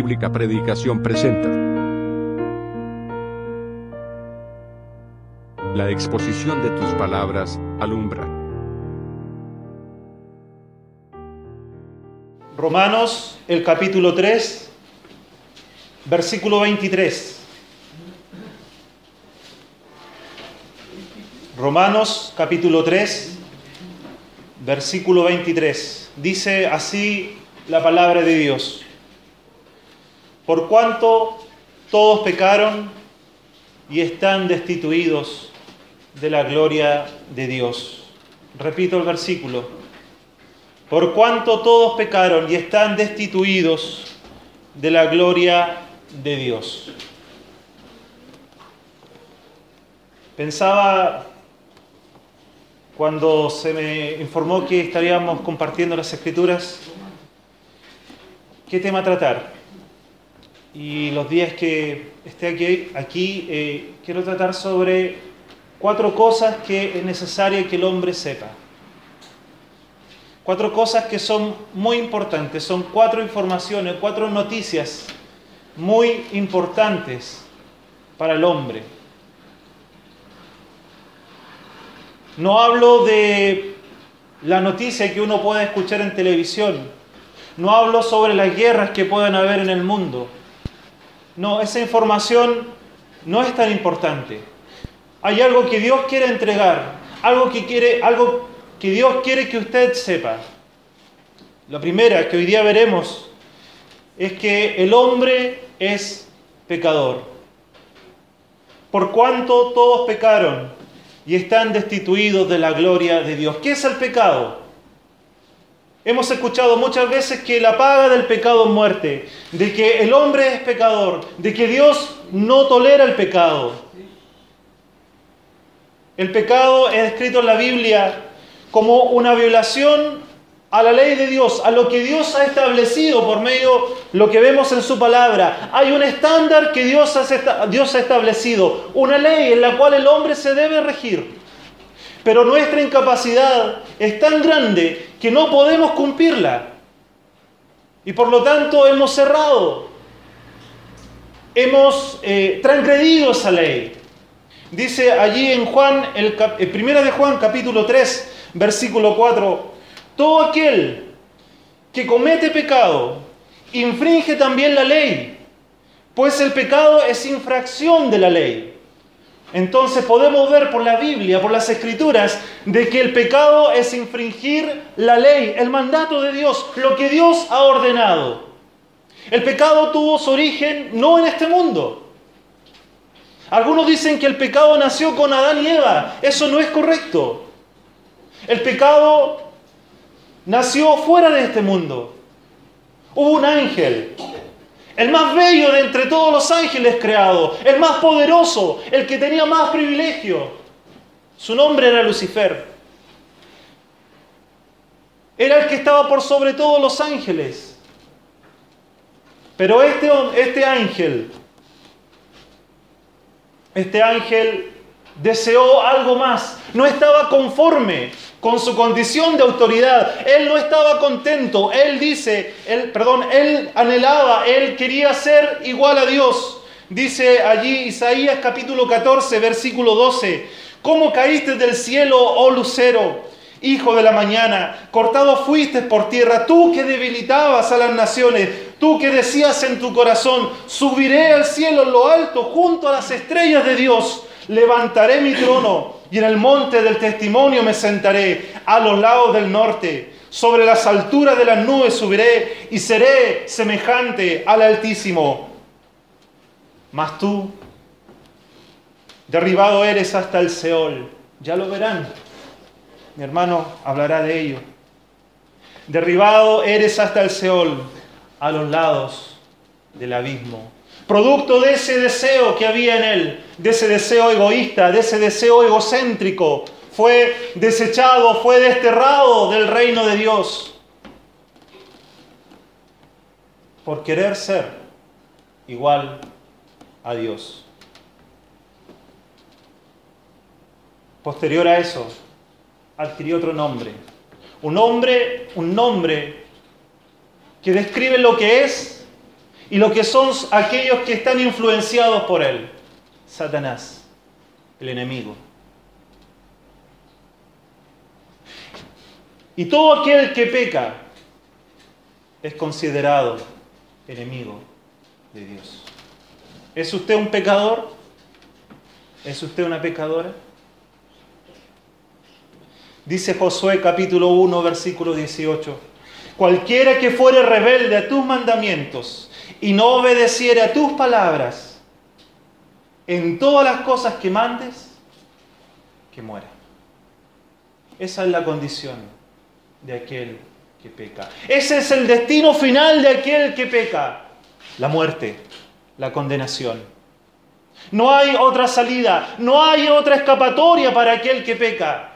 Bíblica Predicación presenta La exposición de tus palabras alumbra. Romanos, el capítulo 3, versículo 23. Romanos, capítulo 3, versículo 23. Dice así la palabra de Dios. Por cuanto todos pecaron y están destituidos de la gloria de Dios. Repito el versículo. Por cuanto todos pecaron y están destituidos de la gloria de Dios. Pensaba cuando se me informó que estaríamos compartiendo las escrituras, qué tema tratar. Y los días que esté aquí, aquí eh, quiero tratar sobre cuatro cosas que es necesario que el hombre sepa. Cuatro cosas que son muy importantes, son cuatro informaciones, cuatro noticias muy importantes para el hombre. No hablo de la noticia que uno puede escuchar en televisión. No hablo sobre las guerras que puedan haber en el mundo. No, esa información no es tan importante. Hay algo que Dios quiere entregar, algo que quiere, algo que Dios quiere que usted sepa. La primera que hoy día veremos es que el hombre es pecador. Por cuanto todos pecaron y están destituidos de la gloria de Dios. ¿Qué es el pecado? Hemos escuchado muchas veces que la paga del pecado es muerte, de que el hombre es pecador, de que Dios no tolera el pecado. El pecado es descrito en la Biblia como una violación a la ley de Dios, a lo que Dios ha establecido por medio de lo que vemos en su palabra. Hay un estándar que Dios ha, establecido, una ley en la cual el hombre se debe regir. Pero nuestra incapacidad es tan grande que no podemos cumplirla. Y por lo tanto hemos cerrado, hemos eh, transgredido esa ley. Dice allí en Juan, el, el primera de Juan capítulo 3, versículo 4, todo aquel que comete pecado infringe también la ley, pues el pecado es infracción de la ley. Entonces podemos ver por la Biblia, por las escrituras, de que el pecado es infringir la ley, el mandato de Dios, lo que Dios ha ordenado. El pecado tuvo su origen no en este mundo. Algunos dicen que el pecado nació con Adán y Eva. Eso no es correcto. El pecado nació fuera de este mundo. Hubo un ángel el más bello de entre todos los ángeles creados, el más poderoso, el que tenía más privilegio. Su nombre era Lucifer. Era el que estaba por sobre todos los ángeles. Pero este, este ángel, este ángel deseó algo más, no estaba conforme con su condición de autoridad. Él no estaba contento. Él dice, perdón, él anhelaba, él quería ser igual a Dios. Dice allí Isaías capítulo 14, versículo 12, ¿cómo caíste del cielo, oh lucero? Hijo de la mañana, cortado fuiste por tierra, tú que debilitabas a las naciones, tú que decías en tu corazón, subiré al cielo en lo alto junto a las estrellas de Dios levantaré mi trono y en el monte del testimonio me sentaré a los lados del norte. Sobre las alturas de las nubes subiré y seré semejante al Altísimo. Mas tú, derribado eres hasta el Seol. Ya lo verán. Mi hermano hablará de ello. Derribado eres hasta el Seol, a los lados del abismo producto de ese deseo que había en él, de ese deseo egoísta, de ese deseo egocéntrico, fue desechado, fue desterrado del reino de Dios por querer ser igual a Dios. Posterior a eso, adquirió otro nombre. Un nombre, un nombre que describe lo que es y lo que son aquellos que están influenciados por él. Satanás, el enemigo. Y todo aquel que peca es considerado enemigo de Dios. ¿Es usted un pecador? ¿Es usted una pecadora? Dice Josué capítulo 1, versículo 18. Cualquiera que fuere rebelde a tus mandamientos y no obedeciere a tus palabras en todas las cosas que mandes, que muera. Esa es la condición de aquel que peca. Ese es el destino final de aquel que peca. La muerte, la condenación. No hay otra salida, no hay otra escapatoria para aquel que peca.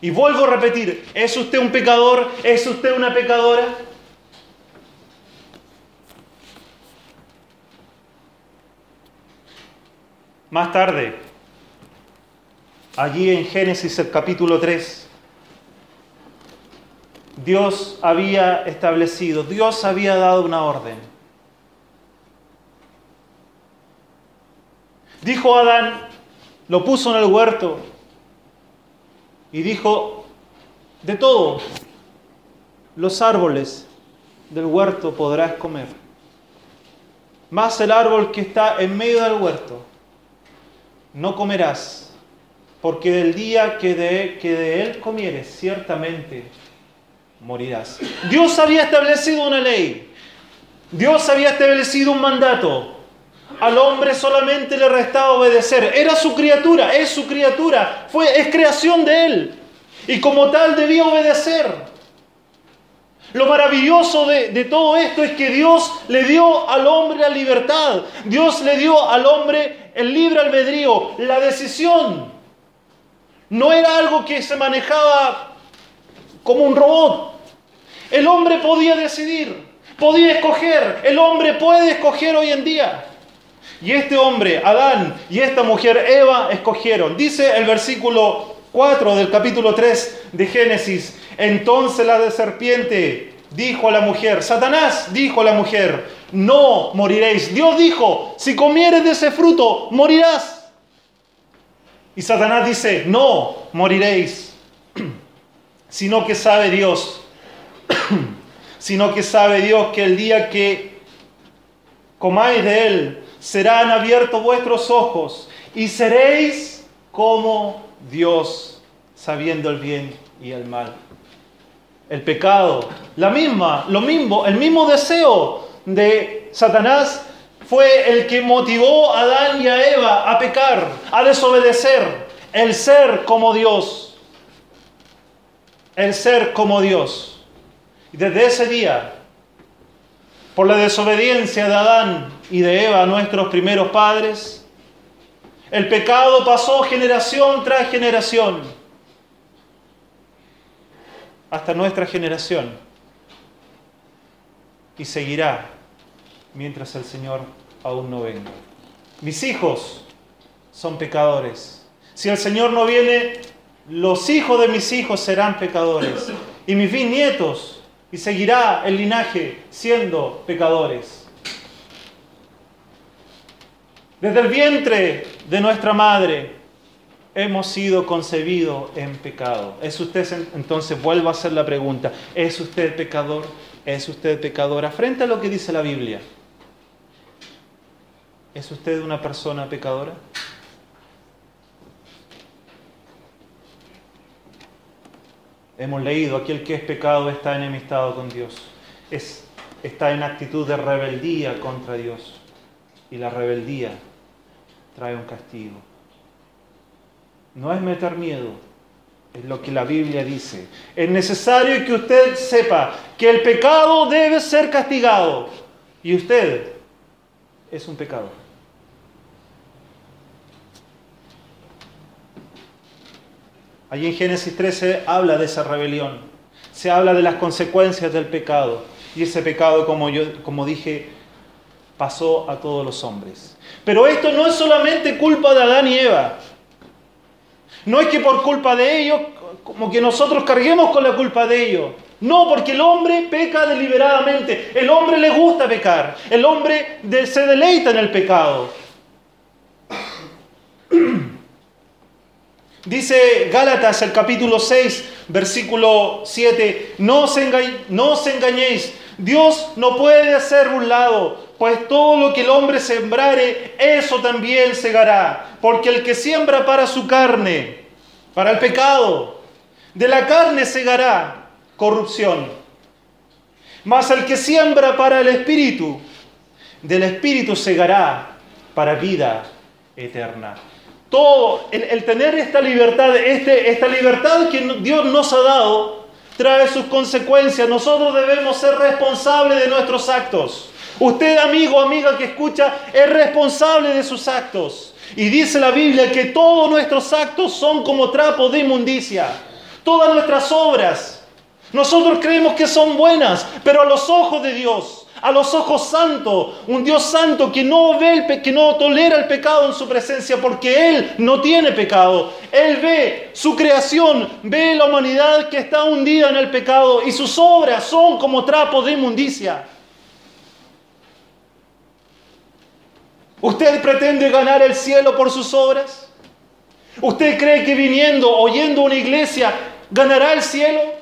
Y vuelvo a repetir, ¿es usted un pecador? ¿Es usted una pecadora? Más tarde, allí en Génesis el capítulo 3, Dios había establecido, Dios había dado una orden. Dijo Adán, lo puso en el huerto y dijo, de todos los árboles del huerto podrás comer, más el árbol que está en medio del huerto no comerás, porque del día que de, que de él comieres, ciertamente morirás. Dios había establecido una ley, Dios había establecido un mandato. Al hombre solamente le restaba obedecer. Era su criatura, es su criatura, fue, es creación de él. Y como tal debía obedecer. Lo maravilloso de, todo esto es que Dios le dio al hombre la libertad. Dios le dio al hombre el libre albedrío, la decisión. No era algo que se manejaba como un robot. El hombre podía decidir, podía escoger. El hombre puede escoger hoy en día. Y este hombre, Adán, y esta mujer, Eva, escogieron. Dice el versículo 4 del capítulo 3 de Génesis. Entonces la de serpiente dijo a la mujer, Satanás dijo a la mujer, no moriréis. Dios dijo, si comieres de ese fruto, morirás. Y Satanás dice, no moriréis, sino que sabe Dios, sino que sabe Dios que el día que comáis de él, serán abiertos vuestros ojos y seréis como Dios, sabiendo el bien y el mal. El pecado, la misma, lo mismo, el mismo deseo de Satanás fue el que motivó a Adán y a Eva a pecar, a desobedecer, el ser como Dios. El ser como Dios. Y desde ese día, por la desobediencia de Adán y de Eva, nuestros primeros padres, el pecado pasó generación tras generación hasta nuestra generación y seguirá mientras el Señor aún no venga. Mis hijos son pecadores. Si el Señor no viene, los hijos de mis hijos serán pecadores y mis bisnietos y seguirá el linaje siendo pecadores. Desde el vientre de nuestra madre hemos sido concebidos en pecado. ¿Es usted entonces vuelvo a hacer la pregunta, ¿es usted pecador? ¿Es usted pecadora? Frente a lo que dice la Biblia, ¿es usted una persona pecadora? Hemos leído, aquel que es pecado está enemistado con Dios. Es, está en actitud de rebeldía contra Dios. Y la rebeldía trae un castigo. No es meter miedo, es lo que la Biblia dice. Es necesario que usted sepa que el pecado debe ser castigado. Y usted es un pecado. Allí en Génesis 13 habla de esa rebelión. Se habla de las consecuencias del pecado. Y ese pecado, como, yo, como dije, pasó a todos los hombres. Pero esto no es solamente culpa de Adán y Eva. No es que por culpa de ellos, como que nosotros carguemos con la culpa de ellos. No, porque el hombre peca deliberadamente. El hombre le gusta pecar. El hombre se deleita en el pecado. Dice Gálatas, el capítulo 6, versículo 7, no os, no os engañéis, Dios no puede ser burlado, pues todo lo que el hombre sembrare, eso también segará. Porque el que siembra para su carne, para el pecado, de la carne segará corrupción. Mas el que siembra para el espíritu, del espíritu segará para vida eterna. Todo, el, tener esta libertad, este, esta libertad que Dios nos ha dado, trae sus consecuencias. Nosotros debemos ser responsables de nuestros actos. Usted, amigo, amiga que escucha, es responsable de sus actos. Y dice la Biblia que todos nuestros actos son como trapos de inmundicia. Todas nuestras obras. Nosotros creemos que son buenas, pero a los ojos de Dios, a los ojos santos, un Dios santo que no ve el que no tolera el pecado en su presencia porque él no tiene pecado. Él ve su creación, ve la humanidad que está hundida en el pecado y sus obras son como trapos de inmundicia. ¿Usted pretende ganar el cielo por sus obras? ¿Usted cree que viniendo, oyendo una iglesia, ganará el cielo?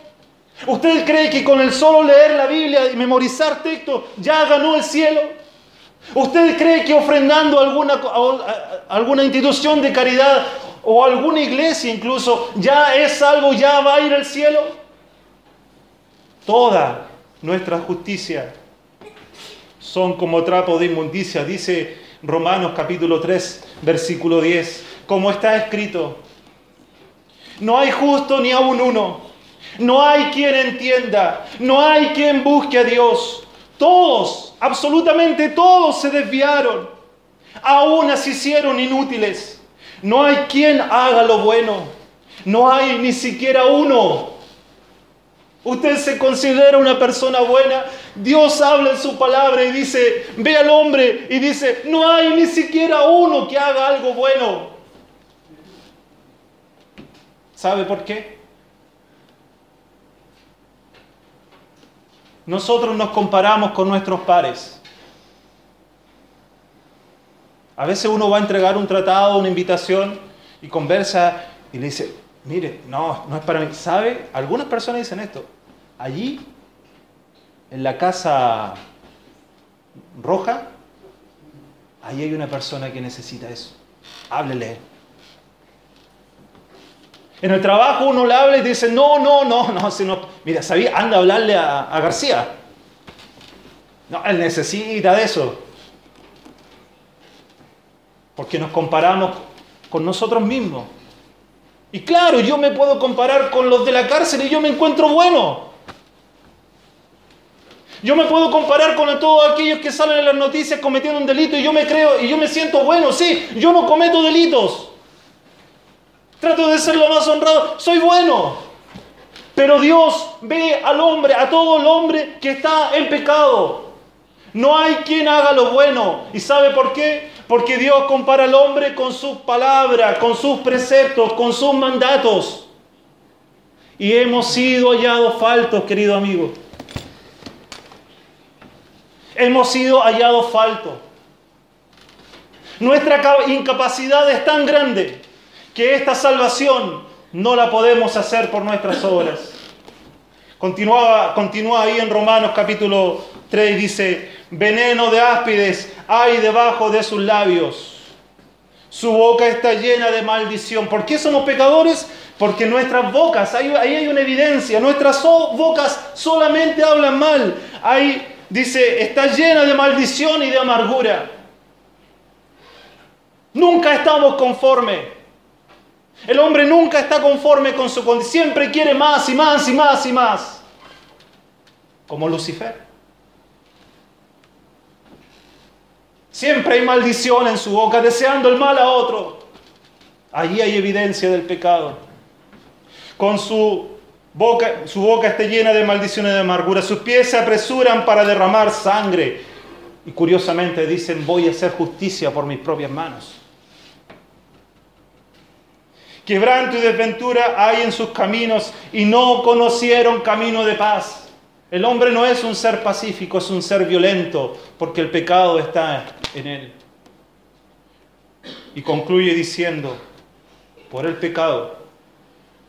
¿Usted cree que con el solo leer la Biblia y memorizar textos ya ganó el cielo? ¿Usted cree que ofrendando alguna, alguna institución de caridad o alguna iglesia incluso ya es salvo, ya va a ir al cielo? Toda nuestra justicia son como trapo de inmundicia, dice Romanos capítulo 3, versículo 10, como está escrito, no hay justo ni aun uno. No hay quien entienda, no hay quien busque a Dios. Todos, absolutamente todos se desviaron. Aún se hicieron inútiles. No hay quien haga lo bueno. No hay ni siquiera uno. Usted se considera una persona buena. Dios habla en su palabra y dice, ve al hombre y dice, no hay ni siquiera uno que haga algo bueno. ¿Sabe por qué? Nosotros nos comparamos con nuestros pares. A veces uno va a entregar un tratado, una invitación y conversa y le dice, mire, no, no es para mí. ¿Sabe? Algunas personas dicen esto. Allí, en la casa roja, ahí hay una persona que necesita eso. Háblele. En el trabajo uno le habla y dice, no, no, no, no, si no. Mira, ¿sabía? Anda a hablarle a, a García. No, él necesita de eso. Porque nos comparamos con nosotros mismos. Y claro, yo me puedo comparar con los de la cárcel y yo me encuentro bueno. Yo me puedo comparar con todos aquellos que salen en las noticias cometiendo un delito y yo me creo y yo me siento bueno. Sí, yo no cometo delitos. Trato de ser lo más honrado. Soy bueno. Pero Dios ve al hombre, a todo el hombre que está en pecado. No hay quien haga lo bueno. ¿Y sabe por qué? Porque Dios compara al hombre con sus palabras, con sus preceptos, con sus mandatos. Y hemos sido hallados faltos, querido amigo. Hemos sido hallados faltos. Nuestra incapacidad es tan grande que esta salvación no la podemos hacer por nuestras obras. Continúa, continúa ahí en Romanos capítulo 3 y dice, veneno de áspides hay debajo de sus labios. Su boca está llena de maldición. ¿Por qué somos pecadores? Porque nuestras bocas, ahí, hay una evidencia, nuestras bocas solamente hablan mal. Ahí dice, está llena de maldición y de amargura. Nunca estamos conformes. El hombre nunca está conforme con su condición, siempre quiere más y más y más y más. Como Lucifer. Siempre hay maldición en su boca, deseando el mal a otro. Allí hay evidencia del pecado. Con su boca, su boca está llena de maldición y de amargura. Sus pies se apresuran para derramar sangre. Y curiosamente dicen, voy a hacer justicia por mis propias manos. Quebranto y desventura hay en sus caminos y no conocieron camino de paz. El hombre no es un ser pacífico, es un ser violento, porque el pecado está en él. Y concluye diciendo, por el pecado,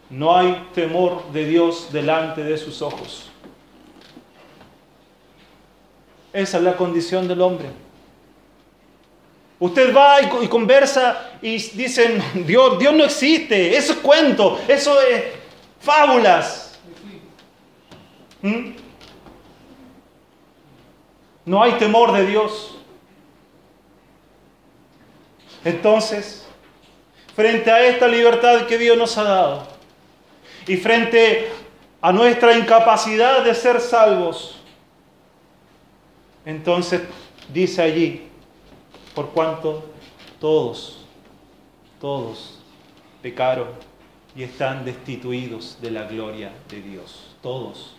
no hay temor de Dios delante de sus ojos. Esa es la condición del hombre. Usted va y, conversa y dicen, Dios, Dios no existe, eso es cuento, eso es fábulas. ¿Mm? No hay temor de Dios. Entonces, frente a esta libertad que Dios nos ha dado y frente a nuestra incapacidad de ser salvos, entonces dice allí, por cuanto todos, todos pecaron y están destituidos de la gloria de Dios. Todos.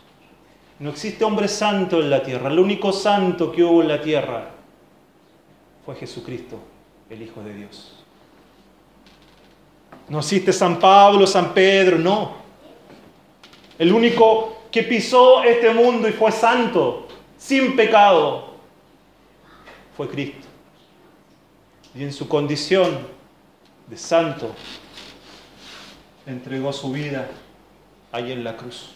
No existe hombre santo en la tierra. El único santo que hubo en la tierra fue Jesucristo, el Hijo de Dios. No existe San Pablo, San Pedro, no. El único que pisó este mundo y fue santo, sin pecado, fue Cristo. Y en su condición de santo, entregó su vida ahí en la cruz.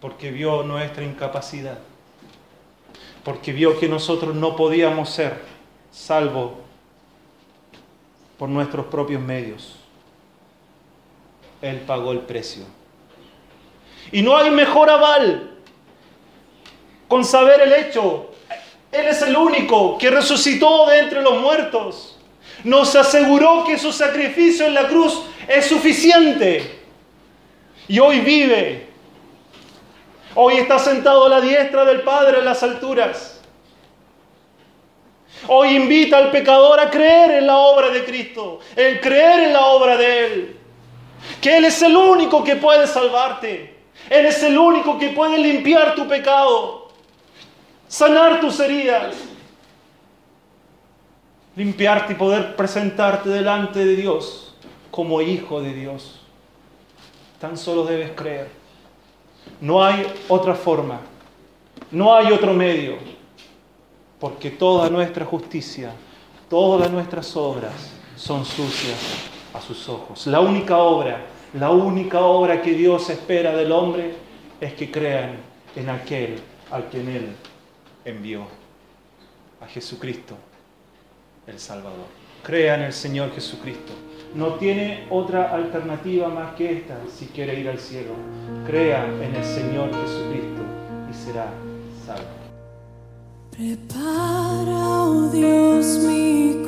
Porque vio nuestra incapacidad. Porque vio que nosotros no podíamos ser salvo por nuestros propios medios. Él pagó el precio. Y no hay mejor aval con saber el hecho. Él es el único que resucitó de entre los muertos. Nos aseguró que su sacrificio en la cruz es suficiente. Y hoy vive. Hoy está sentado a la diestra del Padre en las alturas. Hoy invita al pecador a creer en la obra de Cristo, el creer en la obra de Él. Que Él es el único que puede salvarte. Él es el único que puede limpiar tu pecado, sanar tus heridas, limpiarte y poder presentarte delante de Dios como hijo de Dios. Tan solo debes creer. No hay otra forma, no hay otro medio, porque toda nuestra justicia, todas nuestras obras son sucias a sus ojos. La única obra, la única obra que Dios espera del hombre es que crean en aquel al que Él envió, a Jesucristo, el Salvador. Crea en el Señor Jesucristo. No tiene otra alternativa más que esta si quiere ir al cielo. Crea en el Señor Jesucristo y será salvo. Prepara, oh Dios, mi